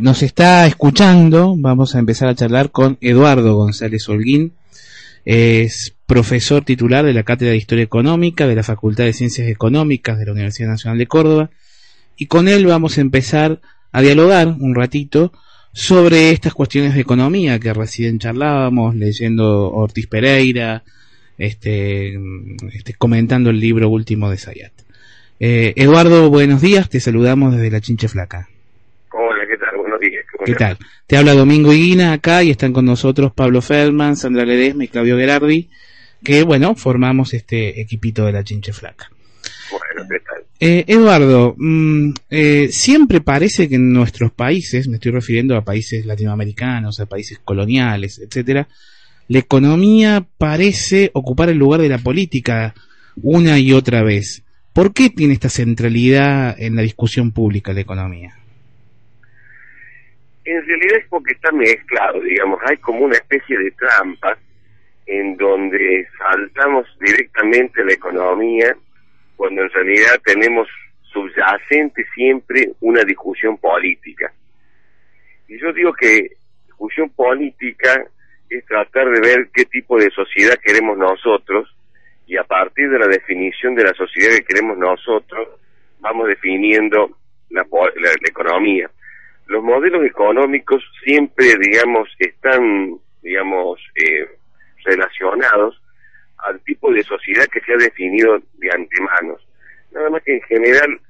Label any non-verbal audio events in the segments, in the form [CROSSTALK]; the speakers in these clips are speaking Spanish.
Nos está escuchando, vamos a empezar a charlar con Eduardo González Holguín, es profesor titular de la Cátedra de Historia Económica de la Facultad de Ciencias Económicas de la Universidad Nacional de Córdoba, y con él vamos a empezar a dialogar un ratito sobre estas cuestiones de economía que recién charlábamos, leyendo Ortiz Pereira, este, este comentando el libro último de Sayat. Eh, Eduardo, buenos días, te saludamos desde la Chinche Flaca. ¿Qué tal? Te habla Domingo Higuina acá y están con nosotros Pablo Feldman, Sandra Ledesma y Claudio Gerardi, que bueno, formamos este equipito de la Chinche Flaca. Bueno, ¿qué tal? Eh, Eduardo, mm, eh, siempre parece que en nuestros países, me estoy refiriendo a países latinoamericanos, a países coloniales, etcétera, la economía parece ocupar el lugar de la política una y otra vez. ¿Por qué tiene esta centralidad en la discusión pública la economía? En realidad es porque está mezclado, digamos, hay como una especie de trampa en donde saltamos directamente la economía cuando en realidad tenemos subyacente siempre una discusión política. Y yo digo que discusión política es tratar de ver qué tipo de sociedad queremos nosotros y a partir de la definición de la sociedad que queremos nosotros vamos definiendo la, la economía los modelos económicos siempre, digamos, están, digamos, eh, relacionados al tipo de sociedad que se ha definido de antemano. Nada más que en general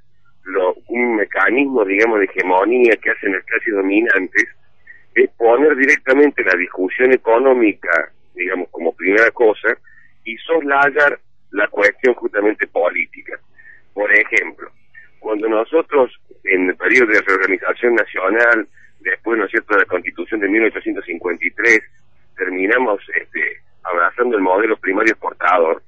lo, un mecanismo, digamos, de hegemonía que hacen las clases dominantes es poner directamente la discusión económica, digamos, como primera cosa y soslayar la cuestión justamente política. Por ejemplo, cuando nosotros en el periodo de reorganización nacional, después, ¿no es cierto?, de la constitución de 1853, terminamos este, abrazando el modelo primario exportador.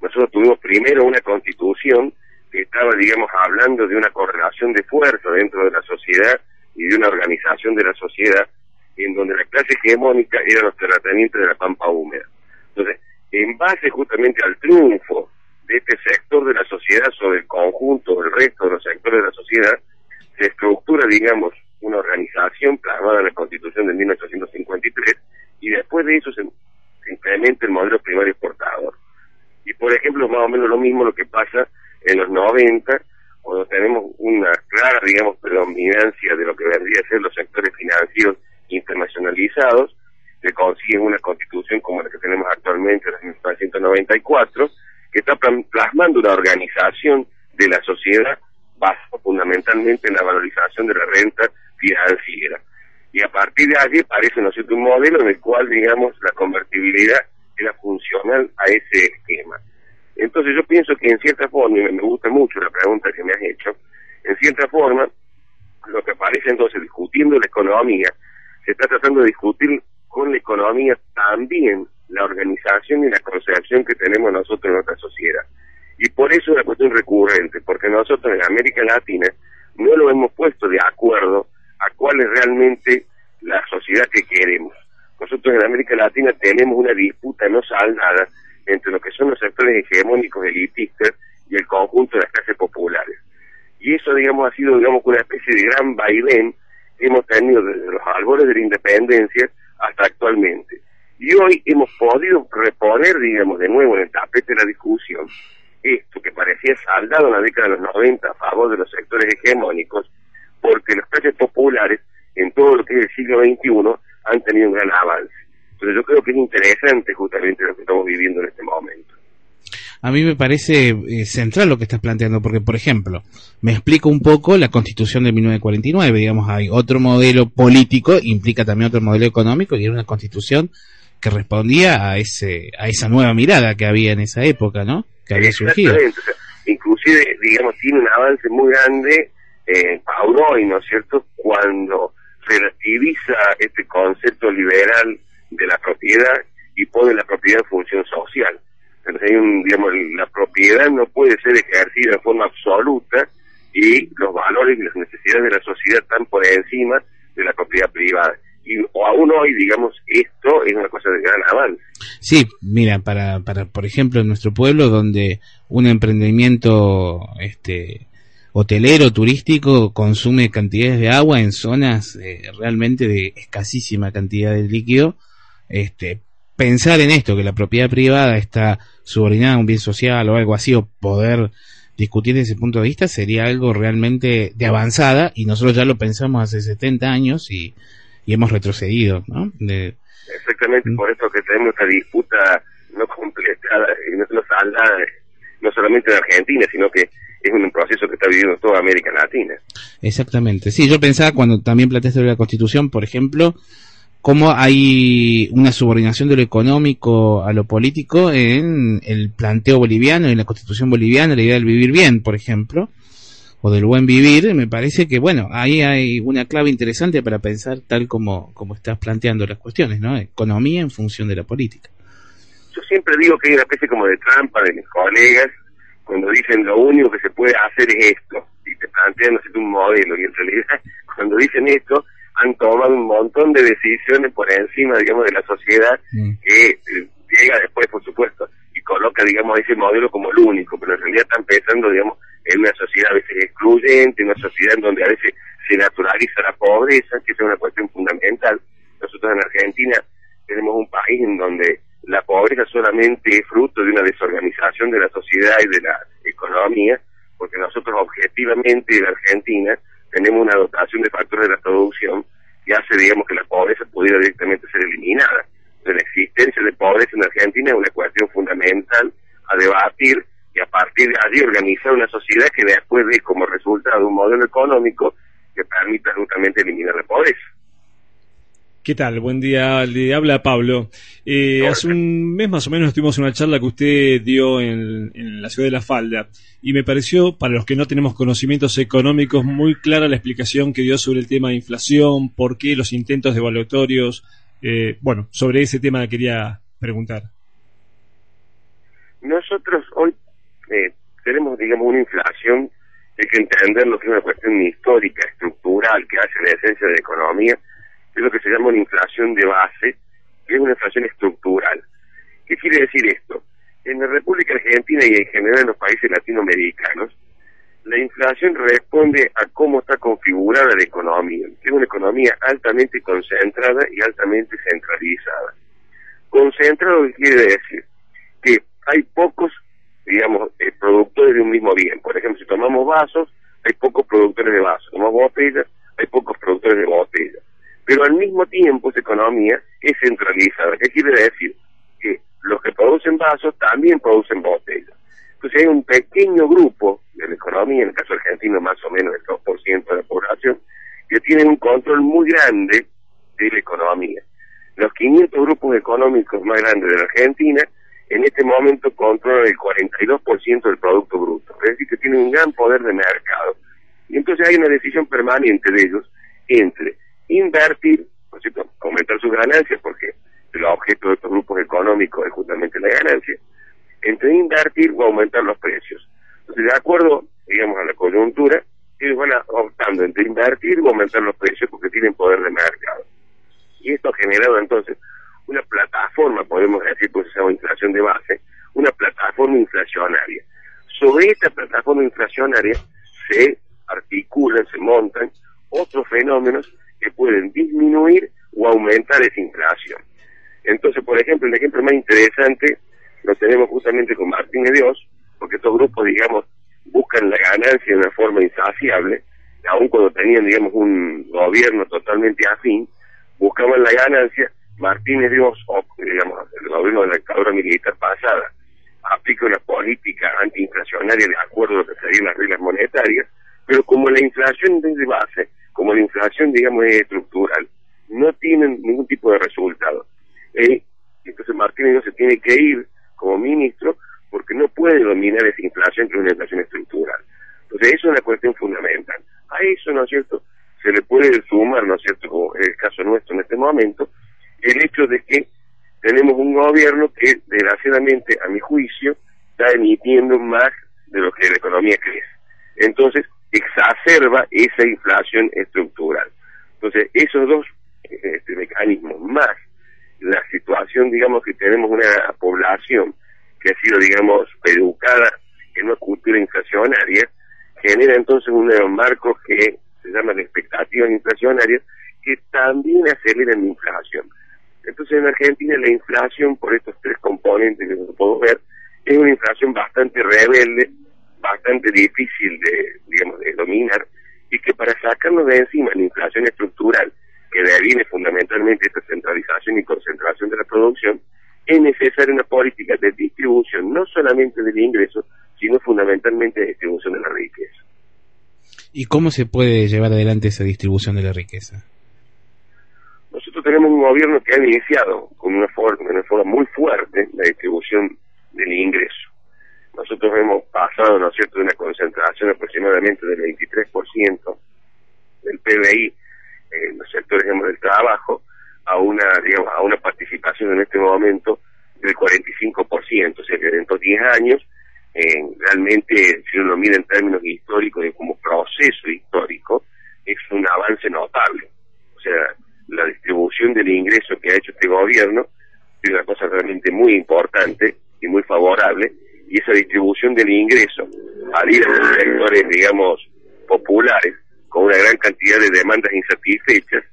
Nosotros tuvimos primero una constitución que estaba, digamos, hablando de una correlación de fuerza dentro de la sociedad y de una organización de la sociedad en donde la clase hegemónica eran los terratenientes de la pampa húmeda. Entonces, en base justamente al triunfo de este sector de la sociedad sobre el conjunto del resto de los sectores de la sociedad, se estructura, digamos, una organización plasmada en la Constitución de 1853 y después de eso se, implementa el modelo primario exportador. Y por ejemplo, más o menos lo mismo lo que pasa en los 90, cuando tenemos una clara, digamos, predominancia de lo que vendría a ser los sectores financieros internacionalizados, se consigue una constitución como la que tenemos actualmente, en 1994, que está plasmando una organización de la sociedad basada fundamentalmente en la valorización de la renta financiera. Y a partir de allí parece, ¿no un modelo en el cual, digamos, la convertibilidad era funcional a ese esquema. Entonces yo pienso que en cierta forma, y me gusta mucho la pregunta que me has hecho, en cierta forma, lo que aparece entonces discutiendo la economía, se está tratando de discutir con la economía también la organización y la concepción que tenemos nosotros en nuestra sociedad. Y por eso es una cuestión recurrente, porque nosotros en América Latina no lo hemos puesto de acuerdo a cuál es realmente la sociedad que queremos. Nosotros en América Latina tenemos una disputa no saldada entre lo que son los sectores hegemónicos elitistas y el conjunto de las clases populares. Y eso, digamos, ha sido, digamos, una especie de gran vaivén que hemos tenido desde los albores de la independencia hasta actualmente. Y hoy hemos podido reponer, digamos, de nuevo en el tapete de la discusión esto que parecía saldado en la década de los 90 a favor de los sectores hegemónicos, porque los precios populares en todo lo que es el siglo XXI han tenido un gran avance. Entonces yo creo que es interesante justamente lo que estamos viviendo en este momento. A mí me parece eh, central lo que estás planteando, porque, por ejemplo, me explico un poco la constitución de 1949, digamos, hay otro modelo político, implica también otro modelo económico, y era una constitución que respondía a ese a esa nueva mirada que había en esa época, ¿no? Que había surgido. inclusive, digamos, tiene un avance muy grande eh, Pauroy, ¿no es cierto?, cuando relativiza este concepto liberal de la propiedad y pone la propiedad en función social. Entonces, hay un, digamos, la propiedad no puede ser ejercida de forma absoluta y los valores y las necesidades de la sociedad están por encima de la propiedad privada y o aún hoy, digamos, esto es una cosa de gran avance. Sí, mira, para, para, por ejemplo, en nuestro pueblo, donde un emprendimiento este, hotelero, turístico, consume cantidades de agua en zonas eh, realmente de escasísima cantidad de líquido, este, pensar en esto, que la propiedad privada está subordinada a un bien social o algo así, o poder discutir desde ese punto de vista, sería algo realmente de avanzada, y nosotros ya lo pensamos hace 70 años y, hemos retrocedido, ¿no? Exactamente, mm. por eso que tenemos esta disputa no completada y no, no saldada, no solamente de Argentina, sino que es un proceso que está viviendo toda América Latina. Exactamente. Sí, yo pensaba cuando también planteaste la Constitución, por ejemplo, cómo hay una subordinación de lo económico a lo político en el planteo boliviano, en la Constitución boliviana, la idea del vivir bien, por ejemplo, o del buen vivir, me parece que, bueno, ahí hay una clave interesante para pensar tal como, como estás planteando las cuestiones, ¿no? Economía en función de la política. Yo siempre digo que hay una especie como de trampa de mis colegas cuando dicen lo único que se puede hacer es esto, y te plantean no un modelo, y en realidad [LAUGHS] cuando dicen esto han tomado un montón de decisiones por encima, digamos, de la sociedad mm. que eh, llega después, por supuesto, y coloca, digamos, ese modelo como el único, pero en realidad están pensando, digamos, en una sociedad a veces excluyente, en una sociedad en donde a veces se naturaliza la pobreza, que es una cuestión fundamental. Nosotros en Argentina tenemos un país en donde la pobreza solamente es fruto de una desorganización de la sociedad y de la economía, porque nosotros objetivamente en Argentina tenemos una dotación de factores de la producción que hace, digamos, que la pobreza pudiera directamente ser eliminada. De la existencia de pobreza en Argentina es una cuestión fundamental a debatir partir de allí organizar una sociedad que después de como resultado un modelo económico que permita justamente eliminar la pobreza. ¿Qué tal? Buen día, le habla Pablo. Eh, hace un mes más o menos tuvimos una charla que usted dio en, la ciudad de La Falda y me pareció, para los que no tenemos conocimientos económicos, muy clara la explicación que dio sobre el tema de inflación, por qué los intentos devaluatorios. Eh, bueno, sobre ese tema quería preguntar. Nosotros hoy eh, tenemos, digamos, una inflación, hay que entender lo que es una cuestión histórica, estructural, que hace la esencia de la economía es lo que se llama una inflación de base, que es una inflación estructural. ¿Qué quiere decir esto? En la República Argentina y en general en los países latinoamericanos, la inflación responde a cómo está configurada la economía, que es una economía altamente concentrada y altamente centralizada. Concentrado quiere decir que hay pocos, digamos, eh, productores de un mismo bien. Por ejemplo, si tomamos vasos, hay pocos productores de vasos. Tomamos botellas, hay pocos productores de botellas pero al mismo tiempo esa economía es centralizada. ¿Qué quiere decir? Que los que producen vasos también producen botellas. Entonces hay un pequeño grupo de la economía, en el caso argentino más o menos el 2% de la población, que tienen un control muy grande de la economía. Los 500 grupos económicos más grandes de la Argentina en este momento controlan el 42% del Producto Bruto, es decir, que tienen un gran poder de mercado. Y entonces hay una decisión permanente de ellos entre invertir, ¿no cierto? aumentar sus ganancias, porque el objeto de estos grupos económicos es justamente la ganancia, entre invertir o aumentar los precios. Entonces, de acuerdo, digamos, a la coyuntura, ellos van optando entre invertir o aumentar los precios porque tienen poder de mercado. Y esto ha generado entonces una plataforma, podemos decir, pues esa inflación de base, una plataforma inflacionaria. Sobre esta plataforma inflacionaria se articulan, se montan otros fenómenos que pueden disminuir o aumentar esa inflación. Entonces, por ejemplo, el ejemplo más interesante lo tenemos justamente con Martín de Dios, porque estos grupos, digamos, buscan la ganancia de una forma insaciable, aun cuando tenían, digamos, un gobierno totalmente afín, buscaban la ganancia, Martínez Dios, o, digamos, el gobierno de la dictadura militar pasada, aplica una política antiinflacionaria de acuerdo a lo que serían las reglas monetarias, pero como la inflación desde base como la inflación, digamos, es estructural, no tienen ningún tipo de resultado. Eh, entonces Martínez no se tiene que ir como ministro porque no puede dominar esa inflación que es una inflación estructural. Entonces eso es una cuestión fundamental. A eso, ¿no es cierto?, se le puede sumar, ¿no es cierto?, como es el caso nuestro en este momento, el hecho de que tenemos un gobierno que, desgraciadamente, a mi juicio, está emitiendo más de lo que la economía crece. Entonces, exacerba esa inflación estructural. Entonces, esos dos este, mecanismos, más la situación, digamos, que tenemos una población que ha sido, digamos, educada en una cultura inflacionaria, genera entonces un marco que se llama de expectativas inflacionarias que también aceleran la inflación. Entonces en Argentina la inflación, por estos tres componentes que se puedo ver, es una inflación bastante rebelde, bastante difícil de, digamos, de dominar, y que para sacarnos de encima la inflación estructural, que deviene fundamentalmente esta centralización y concentración de la producción, es necesaria una política de distribución, no solamente del ingreso, sino fundamentalmente de distribución de la riqueza. ¿Y cómo se puede llevar adelante esa distribución de la riqueza? Tenemos un gobierno que ha iniciado con una forma, una forma muy fuerte la distribución del ingreso. Nosotros hemos pasado, ¿no es cierto?, de una concentración aproximadamente del 23% del PBI en los sectores del trabajo a una, digamos, a una participación en este momento del 45%, o sea que en estos 10 años, realmente, si uno lo mira en términos históricos y como proceso histórico, es un avance notable. O sea, la distribución del ingreso que ha hecho este gobierno es una cosa realmente muy importante y muy favorable, y esa distribución del ingreso al ir a los sectores, digamos, populares, con una gran cantidad de demandas insatisfechas,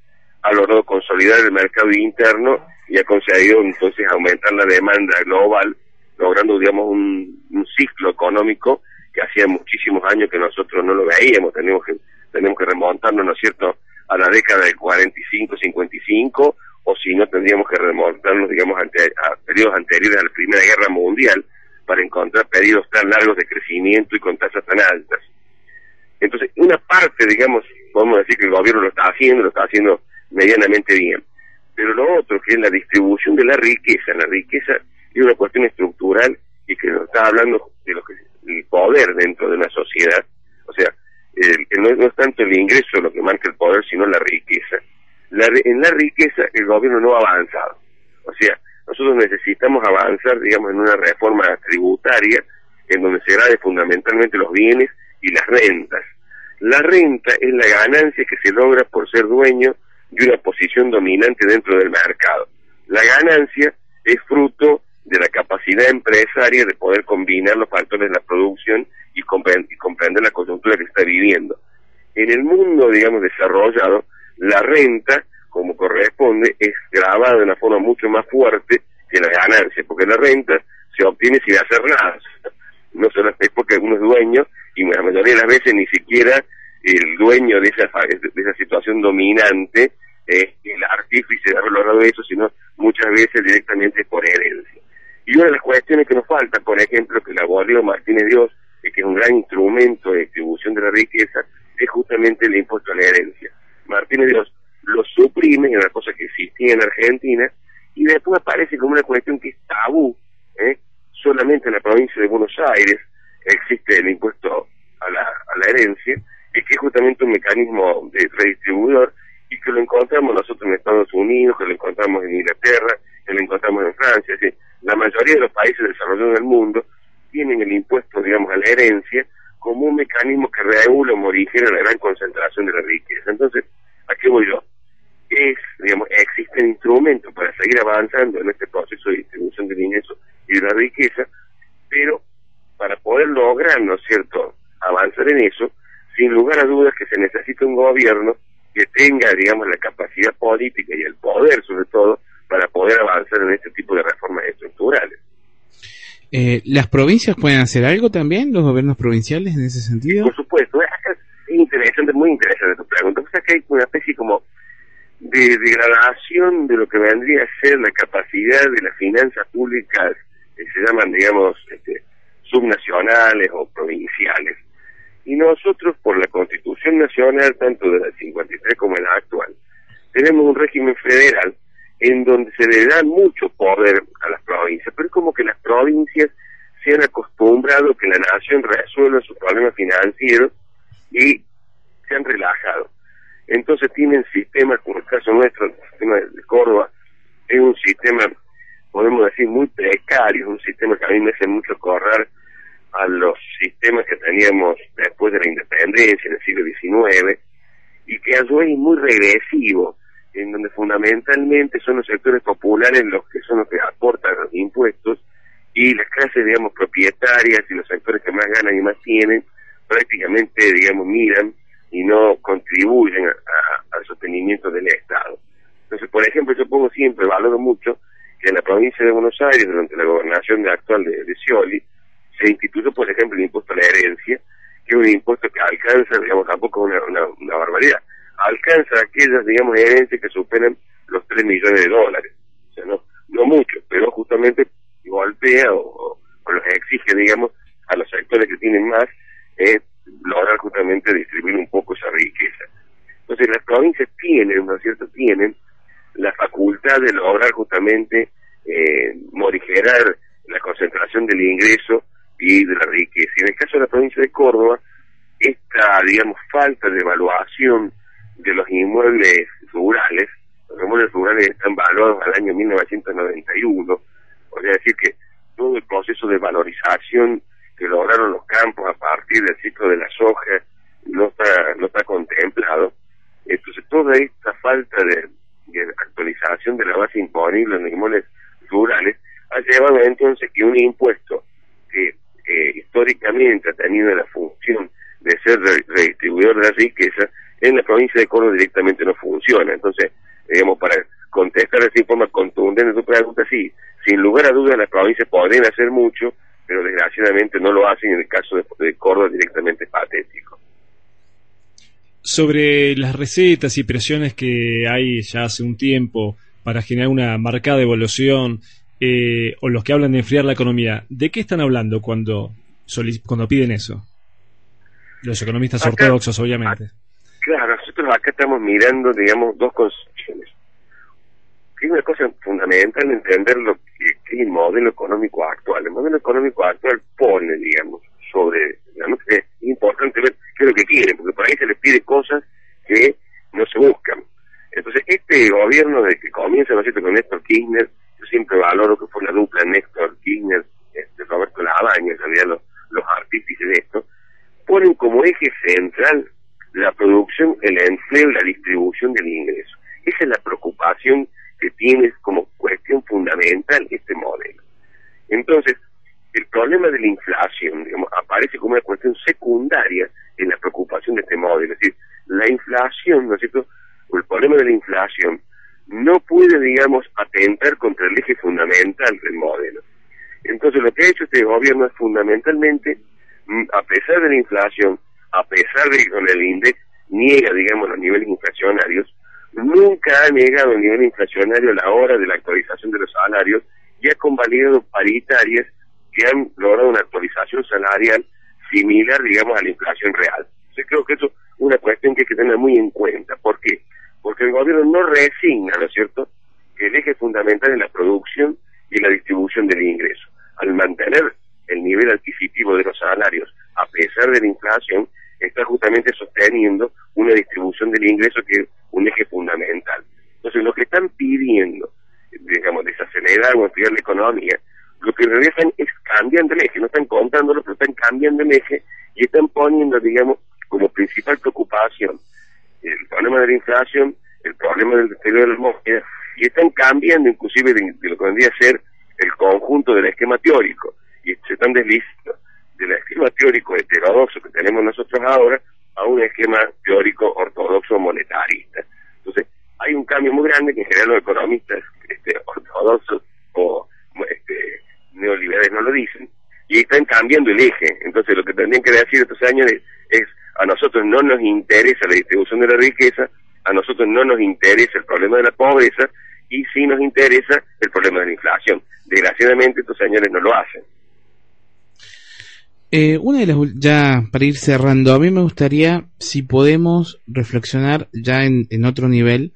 ha logrado consolidar el mercado interno y ha conseguido entonces aumentar la demanda global, logrando, digamos, un, ciclo económico que hacía muchísimos años que nosotros no lo veíamos, tenemos que, tenemos que remontarnos, ¿no es cierto?, a la década del 45, 55, o si no tendríamos que remontarnos, digamos, a periodos anteriores a la Primera Guerra Mundial para encontrar periodos tan largos de crecimiento y con tasas tan altas. Entonces, una parte, digamos, podemos decir que el gobierno lo está haciendo, lo está haciendo medianamente bien. Pero lo otro, que es la distribución de la riqueza, la riqueza es una cuestión estructural y que nos está hablando de lo que es el poder dentro de una sociedad. O sea, no, es tanto el ingreso lo que marca el poder, sino la riqueza. en la riqueza el gobierno no ha avanzado. O sea, nosotros necesitamos avanzar, digamos, en una reforma tributaria en donde se grade fundamentalmente los bienes y las rentas. La renta es la ganancia que se logra por ser dueño de una posición dominante dentro del mercado. La ganancia es fruto de la capacidad empresaria de poder combinar los factores de la producción y, comprender la coyuntura que está viviendo. En el mundo, digamos, desarrollado, la renta, como corresponde, es grabada de una forma mucho más fuerte que la ganancia, porque la renta se obtiene sin hacer nada. No solo es porque uno es dueño y la mayoría de las veces ni siquiera el dueño de esa, de esa situación dominante es el artífice de haber logrado eso, sino muchas veces directamente por herencia. Y una de las cuestiones que nos falta, por ejemplo, que la abolió Martínez Dios, que es un gran instrumento de distribución de la riqueza, es justamente el impuesto a la herencia. Martínez Dios lo suprime, una cosa que existía en Argentina, y después aparece como una cuestión que es tabú, ¿eh? solamente en la provincia de Buenos Aires existe el impuesto a la, a la herencia, es que es justamente un mecanismo de redistribuidor y que lo encontramos nosotros en Estados Unidos, que lo encontramos en Inglaterra, que lo encontramos en Francia, es decir, la mayoría de los países desarrollados del mundo tienen el impuesto, digamos, a la herencia como un mecanismo que regula o morigena la gran concentración de la riqueza. Entonces, ¿a qué voy yo? Es, digamos, existen instrumentos para seguir avanzando en este proceso de distribución del ingreso y de la riqueza, pero para poder lograr, ¿no es cierto?, avanzar en eso, sin lugar a dudas que se necesita un gobierno que tenga, digamos, la capacidad política y el poder, sobre todo, para poder avanzar en este tipo de reformas estructurales. Eh, ¿Las provincias pueden hacer algo también, los gobiernos provinciales, en ese sentido? por supuesto, es, interesante, muy interesante tu pregunta. O sea que hay una especie como de degradación de lo que vendría a ser la capacidad de las finanzas públicas que se llaman, digamos, este, subnacionales o provinciales. Y nosotros, por la Constitución Nacional, tanto de la 53 como la actual, tenemos un régimen federal en donde se le da mucho poder a las provincias, pero es como que las provincias se han acostumbrado que la nación resuelva sus problemas financieros y se han relajado. Entonces tienen sistemas, como el caso nuestro, el sistema de Córdoba, es un sistema, podemos decir, muy precario, un sistema que a mí me hace mucho correr a los sistemas que teníamos después de la independencia en el siglo XIX y que a su vez es muy regresivo, en donde fundamentalmente son los sectores populares los que son los que aportan los impuestos y las clases, digamos, propietarias y los sectores que más ganan y más tienen prácticamente, digamos, miran y no contribuyen al sostenimiento del Estado. Entonces, por ejemplo, yo pongo siempre, valoro mucho, que en la provincia de Buenos Aires, durante la gobernación de actual de, de Scioli, se instituyó, por ejemplo, el impuesto a la herencia, que es un impuesto que alcanza, digamos, tampoco una, una, barbaridad, alcanza aquellas, digamos, herencias que superan los 3 millones de dólares. O sea, no, no mucho, pero justamente golpea o, los exige, digamos, a los sectores que tienen más, eh, lograr justamente distribuir un poco esa riqueza. Entonces las provincias tienen, ¿no es cierto?, tienen la facultad de lograr justamente eh, morigerar la concentración del ingreso y de la riqueza. Y en el caso de la provincia de Córdoba, esta, digamos, falta de evaluación de los inmuebles rurales, los inmuebles rurales están valuados al año 1991, o sea, decir que todo el proceso de valorización que lograron los campos a partir del ciclo de la soja no está, no está contemplado. Entonces, toda esta falta de, actualización de la base imponible en los inmuebles rurales ha llevado entonces que un impuesto que eh, históricamente ha tenido la función de ser redistribuidor de la riqueza, en la provincia de Córdoba directamente no funciona. Entonces, digamos, para contestar así en forma contundente tu pregunta, sí, sin lugar a dudas las provincias podrían hacer mucho, pero desgraciadamente no lo hacen en el caso de, Córdoba directamente patético. Sobre las recetas y presiones que hay ya hace un tiempo para generar una marcada evolución, eh, o los que hablan de enfriar la economía, ¿de qué están hablando cuando, cuando piden eso? Los economistas ortodoxos, obviamente. Claro, nosotros acá estamos mirando, digamos, dos concepciones. Una cosa fundamental entender lo que, es el modelo económico actual. El modelo económico actual pone, digamos, sobre, digamos, es importante ver qué es lo que quieren, porque por ahí se les pide cosas que no se buscan. Entonces, este gobierno de que comienza, ¿no es cierto?, con Néstor Kirchner, siempre valoro que fue la dupla Néstor Kirchner, este, Roberto Labaña, en los, los artífices de esto, ponen como eje central la producción, el empleo y la distribución del ingreso. Esa es la preocupación que tiene como cuestión fundamental este modelo. Entonces, el problema de la inflación digamos, aparece como una cuestión secundaria en la preocupación de este modelo. Es decir, la inflación, ¿no es cierto? O el problema de la inflación no puede, digamos, atentar contra el eje fundamental del modelo. Entonces, lo que ha hecho este gobierno es fundamentalmente, mm, a pesar de la inflación, a pesar de que con el INDEX niega, digamos, los niveles inflacionarios, nunca ha negado el nivel inflacionario a la hora de la actualización de los salarios y ha convalidado paritarias que han logrado una actualización salarial similar, digamos, a la inflación real. Yo creo que eso es una cuestión que hay que tener muy en cuenta. ¿Por qué? Porque el gobierno no resigna, ¿no es cierto?, que el eje fundamental es la producción y la distribución del ingreso. Al mantener el nivel adquisitivo de los salarios a pesar de la inflación, está justamente sosteniendo una distribución del ingreso que es un eje fundamental. Entonces, lo que están pidiendo, digamos, desacelerar o ampliar la economía, lo que están es cambiando el eje, no están contándolo, pero están cambiando el eje y están poniendo, digamos, como principal preocupación el problema de la inflación, el problema del deterioro de las monedas, y están cambiando inclusive de, lo que vendría a ser el conjunto del esquema teórico, y se están deslizando del esquema teórico heterodoxo que tenemos nosotros ahora a un esquema teórico ortodoxo monetarista. Entonces, hay un cambio muy grande que en general los economistas este, ortodoxos o este, neoliberales no lo dicen, y están cambiando el eje. Entonces, lo que tendrían que decir estos años es, no nos interesa la distribución de la riqueza, a nosotros no nos interesa el problema de la pobreza, y sí nos interesa el problema de la inflación. Desgraciadamente, estos señores no lo hacen. Eh, una de las, ya para ir cerrando, a mí me gustaría si podemos reflexionar ya en, otro nivel,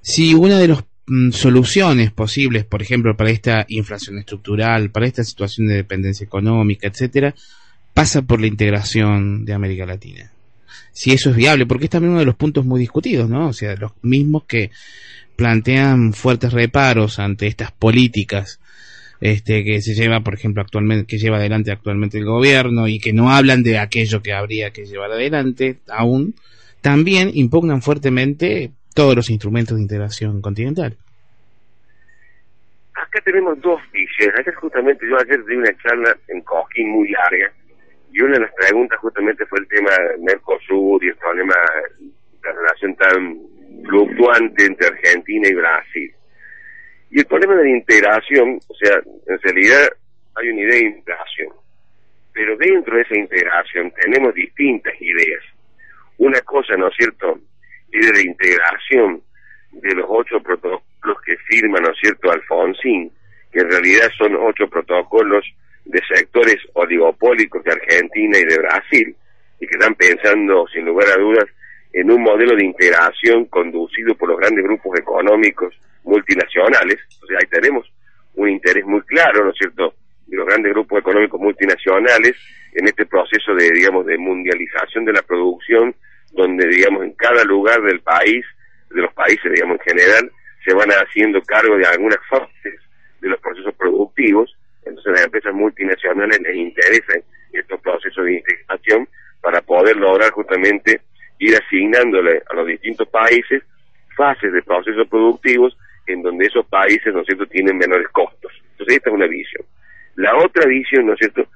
si una de las mm, soluciones posibles, por ejemplo, para esta inflación estructural, para esta situación de dependencia económica, etcétera, pasa por la integración de América Latina. Si eso es viable, porque es también uno de los puntos muy discutidos, ¿no? O sea, los mismos que plantean fuertes reparos ante estas políticas este, que se lleva, por ejemplo, actualmente, que lleva adelante actualmente el gobierno y que no hablan de aquello que habría que llevar adelante aún, también impugnan fuertemente todos los instrumentos de integración continental. Acá tenemos dos visiones. Acá justamente yo ayer di una charla en Coquín muy larga y una de las preguntas justamente fue el tema Mercosur y el problema la relación tan fluctuante entre Argentina y Brasil. Y el problema de la integración, o sea, en realidad hay una idea de integración, pero dentro de esa integración tenemos distintas ideas. Una cosa, ¿no es cierto?, es de la integración de los ocho protocolos que firma, ¿no es cierto?, Alfonsín, que en realidad son ocho protocolos de sectores oligopólicos de Argentina y de Brasil, y que están pensando, sin lugar a dudas, en un modelo de integración conducido por los grandes grupos económicos multinacionales. O sea, ahí tenemos un interés muy claro, ¿no es cierto?, de los grandes grupos económicos multinacionales en este proceso de, digamos, de mundialización de la producción, donde, digamos, en cada lugar del país, de los países, digamos, en general, se van haciendo cargo de algunas fases de los procesos productivos, entonces las empresas multinacionales les interesan estos procesos de integración para poder lograr justamente ir asignándole a los distintos países fases de procesos productivos en donde esos países, ¿no es cierto?, tienen menores costos. Entonces esta es una visión. La otra visión, ¿no es cierto?,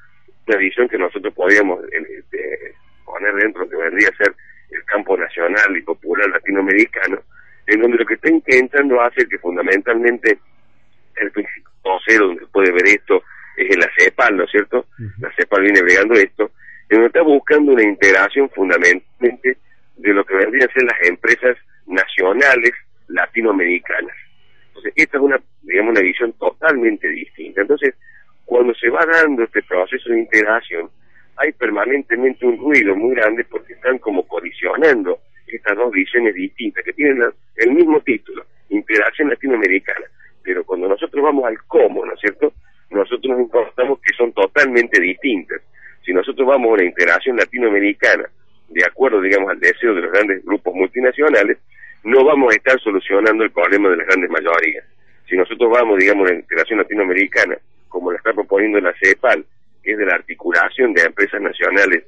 una visión que nosotros podríamos este, poner dentro que vendría a ser el campo nacional y popular latinoamericano, en donde lo que está intentando hacer que fundamentalmente el principio cero donde puede ver esto es en la CEPAL, ¿no es cierto? La CEPAL viene bregando esto, en donde está buscando una integración fundamentalmente de lo que vendrían a ser las empresas nacionales latinoamericanas. Entonces, esta es una, digamos, una visión totalmente distinta. Entonces, cuando se va dando este proceso de integración, hay permanentemente un ruido muy grande porque están como colisionando estas dos visiones distintas que tienen el mismo título, integración latinoamericana. Pero cuando nosotros vamos al cómo, ¿no es cierto? Nosotros nos encontramos que son totalmente distintas. Si nosotros vamos a una integración latinoamericana, de acuerdo, digamos, al deseo de los grandes grupos multinacionales, no vamos a estar solucionando el problema de las grandes mayorías. Si nosotros vamos, digamos, a la integración latinoamericana, como lo está proponiendo la CEPAL, que es de la articulación de empresas nacionales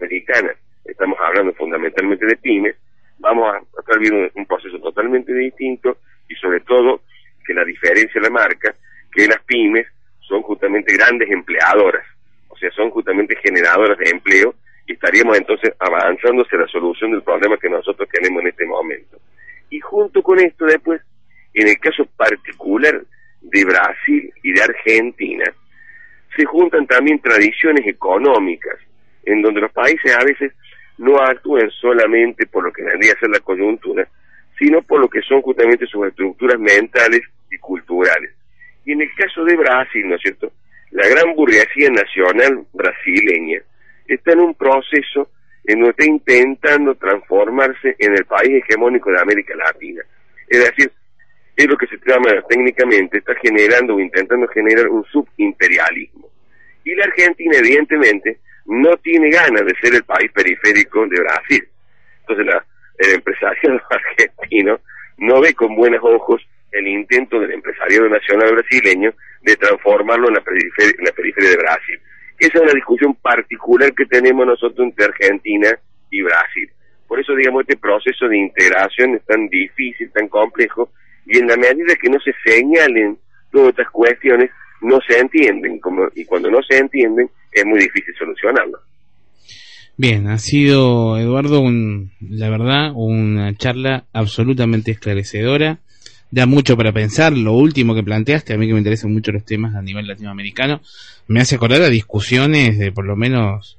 americanas, estamos hablando fundamentalmente de pymes, vamos a estar viendo un proceso totalmente distinto y sobre todo que la diferencia de la marca, que las pymes son justamente grandes empleadoras, o sea, son justamente generadoras de empleo y estaríamos entonces avanzando hacia la solución del problema que nosotros tenemos en este momento. Y junto con esto después, en el caso particular de Brasil y de Argentina, se juntan también tradiciones económicas, en donde los países a veces no actúan solamente por lo que vendría a ser la coyuntura, sino por lo que son justamente sus estructuras mentales y culturales. Y en el caso de Brasil, ¿no es cierto? La gran burguesía nacional brasileña está en un proceso en donde está intentando transformarse en el país hegemónico de América Latina. Es decir, es lo que se llama técnicamente, está generando o intentando generar un subimperialismo. Y la Argentina, evidentemente, no tiene ganas de ser el país periférico de Brasil. Entonces, la, el empresariado [LAUGHS] argentino no ve con buenos ojos el intento del empresariado nacional brasileño de transformarlo en la periferia, en la periferia de Brasil. Esa es una discusión particular que tenemos nosotros entre Argentina y Brasil. Por eso, digamos, este proceso de integración es tan difícil, tan complejo, y en la medida que no se señalen todas estas cuestiones, no se entienden, como, y cuando no se entienden, es muy difícil solucionarlo. Bien, ha sido, Eduardo, un, la verdad, una charla absolutamente esclarecedora. Da mucho para pensar. Lo último que planteaste, a mí que me interesan mucho los temas a nivel latinoamericano, me hace acordar a discusiones de por lo menos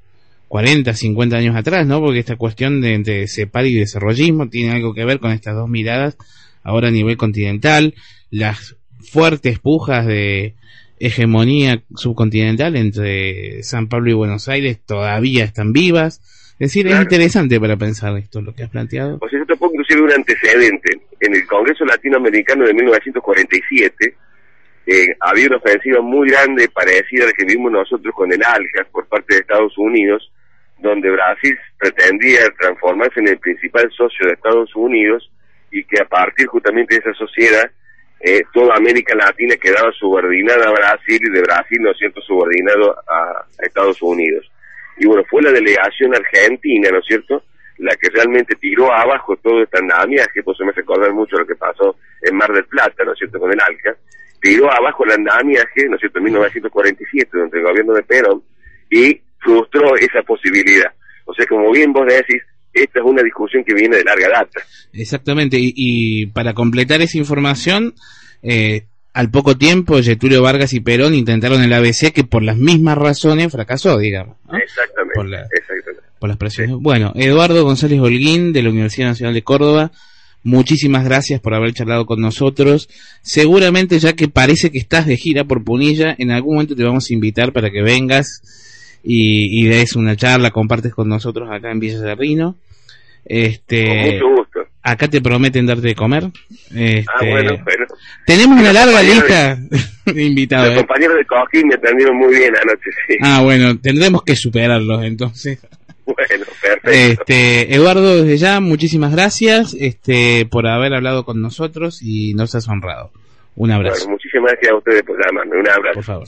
40, 50 años atrás, ¿no? Porque esta cuestión de entre CEPAL y desarrollismo tiene algo que ver con estas dos miradas ahora a nivel continental, las fuertes pujas de hegemonía subcontinental entre San Pablo y Buenos Aires todavía están vivas. Es decir, es interesante para pensar esto, lo que has planteado. O sea, yo te pongo inclusive un antecedente. En el Congreso Latinoamericano de 1947 eh, había una ofensiva muy grande parecida a la que vimos nosotros con el ALCA por parte de Estados Unidos, donde Brasil pretendía transformarse en el principal socio de Estados Unidos y que a partir justamente de esa sociedad eh, toda América Latina quedaba subordinada a Brasil y de Brasil, ¿no es cierto?, subordinado a, Estados Unidos. Y bueno, fue la delegación argentina, ¿no es cierto?, la que realmente tiró abajo todo este andamiaje, pues se me recordar mucho lo que pasó en Mar del Plata, ¿no es cierto?, con el ALCA, tiró abajo el andamiaje, ¿no es cierto?, en 1947, durante el gobierno de Perón, y frustró esa posibilidad. O sea, como bien vos decís, esta es una discusión que viene de larga data. Exactamente, y, para completar esa información, eh, al poco tiempo Getulio Vargas y Perón intentaron el ABC que por las mismas razones fracasó, digamos. Exactamente, por, por las presiones. Bueno, Eduardo González Holguín de la Universidad Nacional de Córdoba, muchísimas gracias por haber charlado con nosotros. Seguramente ya que parece que estás de gira por Punilla, en algún momento te vamos a invitar para que vengas y, y des una charla, compartes con nosotros acá en Villa Cerrino. Este, con mucho gusto. Acá te prometen darte de comer. Este, ah, bueno, bueno. Tenemos una larga lista [LAUGHS] de, invitados. Los ¿eh? compañeros de Cojín me atendieron muy bien anoche, sí. Ah, bueno, tendremos que superarlos entonces. [LAUGHS] Bueno, perfecto. Este, Eduardo, desde ya, muchísimas gracias este, por haber hablado con nosotros y nos has honrado. Un abrazo. Bueno, muchísimas gracias a ustedes por llamarme. Un abrazo. Por favor.